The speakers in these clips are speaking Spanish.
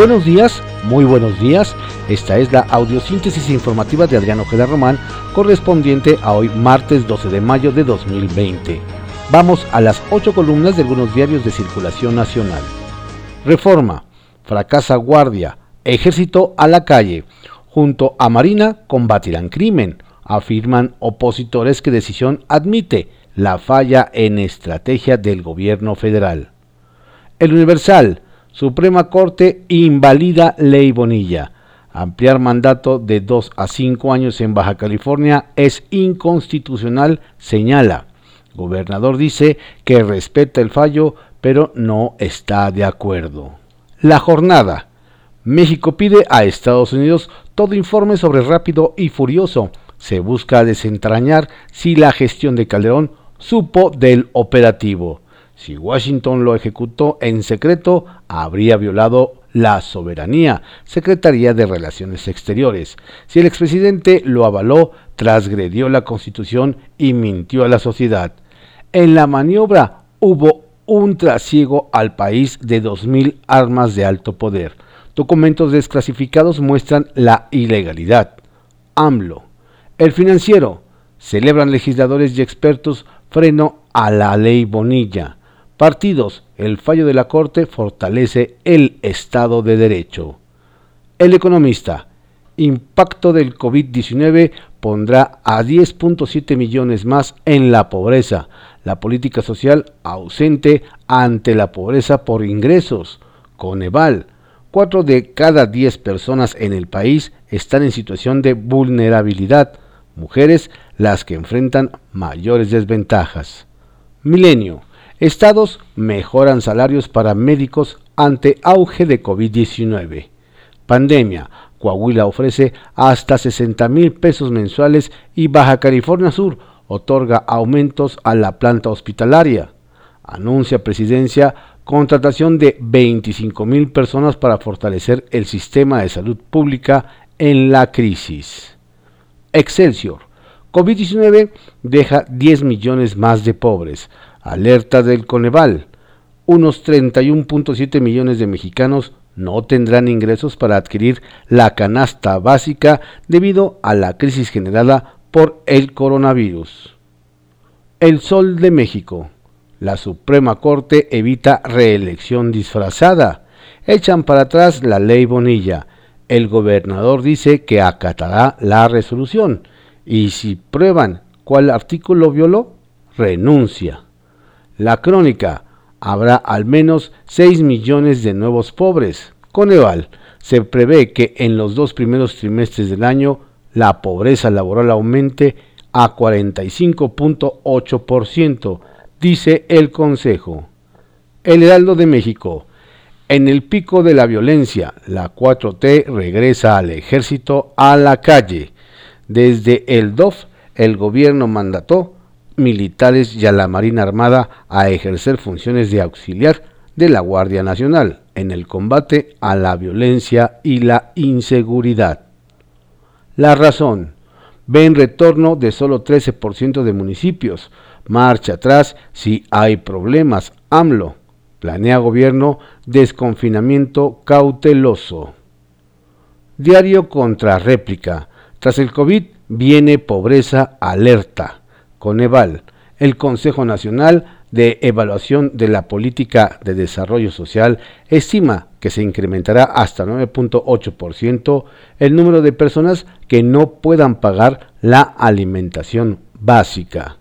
Buenos días, muy buenos días. Esta es la audiosíntesis informativa de Adriano Ojeda Román, correspondiente a hoy martes 12 de mayo de 2020. Vamos a las ocho columnas de algunos diarios de circulación nacional. Reforma, fracasa guardia, ejército a la calle. Junto a Marina combatirán crimen, afirman opositores que decisión admite la falla en estrategia del gobierno federal. El Universal, Suprema Corte invalida ley Bonilla. Ampliar mandato de 2 a 5 años en Baja California es inconstitucional, señala. Gobernador dice que respeta el fallo, pero no está de acuerdo. La jornada. México pide a Estados Unidos todo informe sobre rápido y furioso. Se busca desentrañar si la gestión de Calderón supo del operativo. Si Washington lo ejecutó en secreto, habría violado la soberanía, Secretaría de Relaciones Exteriores. Si el expresidente lo avaló, transgredió la Constitución y mintió a la sociedad. En la maniobra hubo un trasiego al país de 2.000 armas de alto poder. Documentos desclasificados muestran la ilegalidad. AMLO. El financiero. Celebran legisladores y expertos freno a la ley Bonilla partidos, el fallo de la Corte fortalece el Estado de Derecho. El economista, impacto del COVID-19 pondrá a 10.7 millones más en la pobreza, la política social ausente ante la pobreza por ingresos. Coneval, 4 de cada 10 personas en el país están en situación de vulnerabilidad, mujeres las que enfrentan mayores desventajas. Milenio, Estados mejoran salarios para médicos ante auge de COVID-19. Pandemia. Coahuila ofrece hasta 60 mil pesos mensuales y Baja California Sur otorga aumentos a la planta hospitalaria. Anuncia presidencia contratación de 25 mil personas para fortalecer el sistema de salud pública en la crisis. Excelsior. COVID-19 deja 10 millones más de pobres. Alerta del Coneval. Unos 31.7 millones de mexicanos no tendrán ingresos para adquirir la canasta básica debido a la crisis generada por el coronavirus. El Sol de México. La Suprema Corte evita reelección disfrazada. Echan para atrás la ley Bonilla. El gobernador dice que acatará la resolución. Y si prueban cuál artículo violó, renuncia. La crónica, habrá al menos 6 millones de nuevos pobres. Coneval, se prevé que en los dos primeros trimestres del año la pobreza laboral aumente a 45.8%, dice el Consejo. El Heraldo de México. En el pico de la violencia, la 4T regresa al ejército a la calle. Desde el DOF, el gobierno mandató militares y a la Marina Armada a ejercer funciones de auxiliar de la Guardia Nacional en el combate a la violencia y la inseguridad. La razón. Ven retorno de solo 13% de municipios. Marcha atrás si hay problemas. AMLO. Planea gobierno desconfinamiento cauteloso. Diario contra réplica. Tras el COVID viene pobreza alerta. Coneval, el Consejo Nacional de Evaluación de la Política de Desarrollo Social estima que se incrementará hasta 9.8% el número de personas que no puedan pagar la alimentación básica.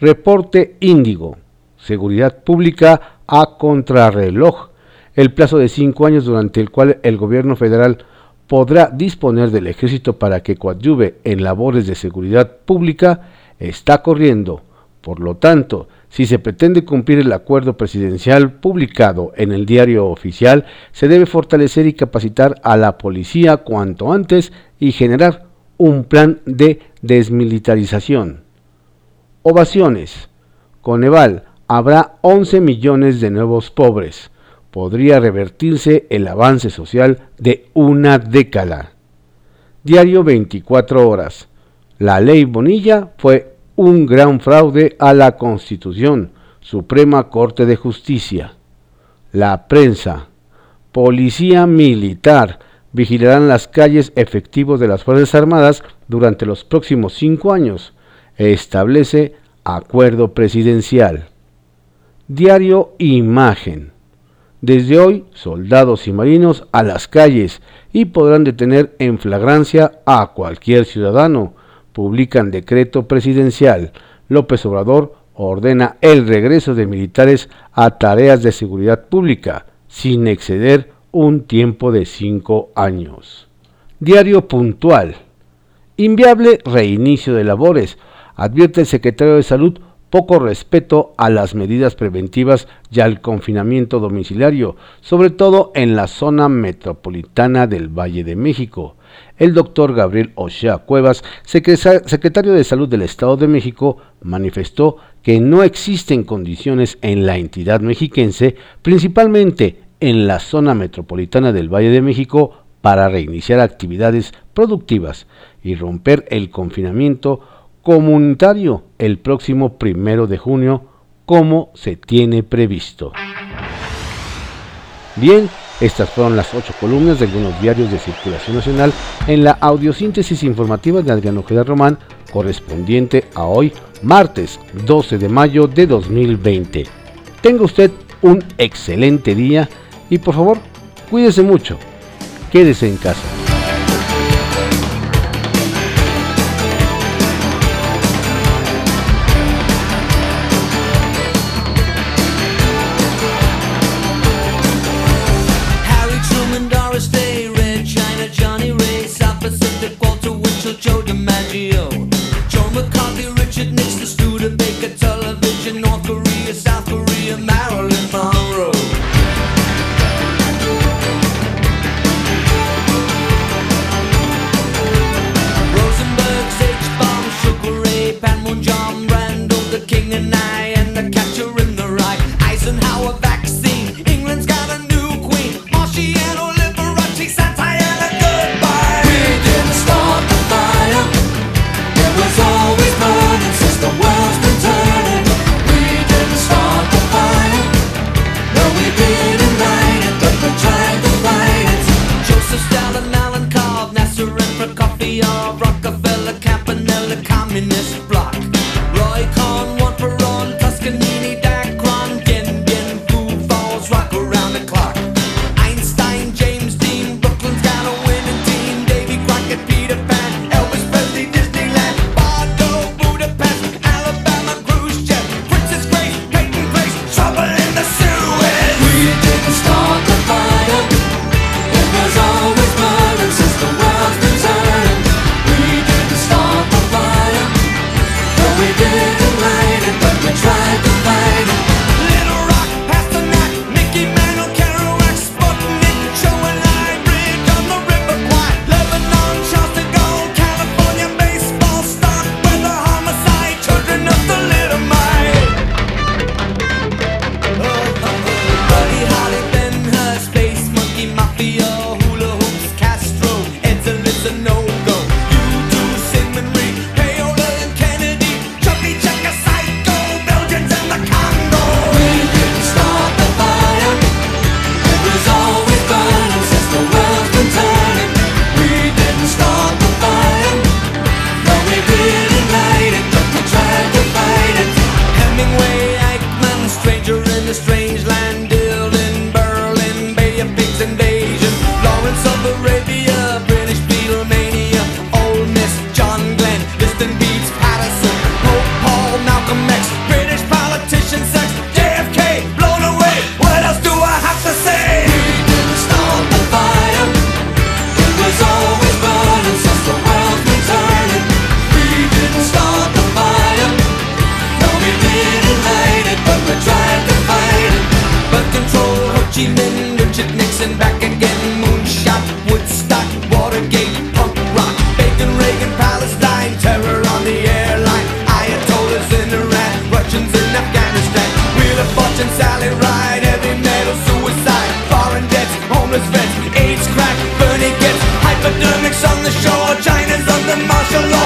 Reporte Índigo. Seguridad Pública a contrarreloj. El plazo de cinco años durante el cual el gobierno federal podrá disponer del ejército para que coadyuve en labores de seguridad pública está corriendo. Por lo tanto, si se pretende cumplir el acuerdo presidencial publicado en el diario oficial, se debe fortalecer y capacitar a la policía cuanto antes y generar un plan de desmilitarización. Ovaciones. Coneval, habrá 11 millones de nuevos pobres. Podría revertirse el avance social de una década. Diario 24 horas. La ley Bonilla fue un gran fraude a la Constitución, Suprema Corte de Justicia. La prensa. Policía Militar vigilarán las calles efectivos de las Fuerzas Armadas durante los próximos cinco años. Establece acuerdo presidencial. Diario Imagen. Desde hoy, soldados y marinos a las calles y podrán detener en flagrancia a cualquier ciudadano. Publican decreto presidencial. López Obrador ordena el regreso de militares a tareas de seguridad pública, sin exceder un tiempo de cinco años. Diario puntual. Inviable reinicio de labores, advierte el secretario de Salud poco respeto a las medidas preventivas y al confinamiento domiciliario, sobre todo en la zona metropolitana del Valle de México. El doctor Gabriel Ochea Cuevas, secretario de Salud del Estado de México, manifestó que no existen condiciones en la entidad mexiquense, principalmente en la zona metropolitana del Valle de México, para reiniciar actividades productivas y romper el confinamiento comunitario el próximo primero de junio, como se tiene previsto. Bien, estas fueron las ocho columnas de algunos diarios de circulación nacional en la audiosíntesis informativa de Adriano Ojeda Román, correspondiente a hoy, martes 12 de mayo de 2020. Tenga usted un excelente día y por favor, cuídese mucho. Quédese en casa. Your China's under martial law.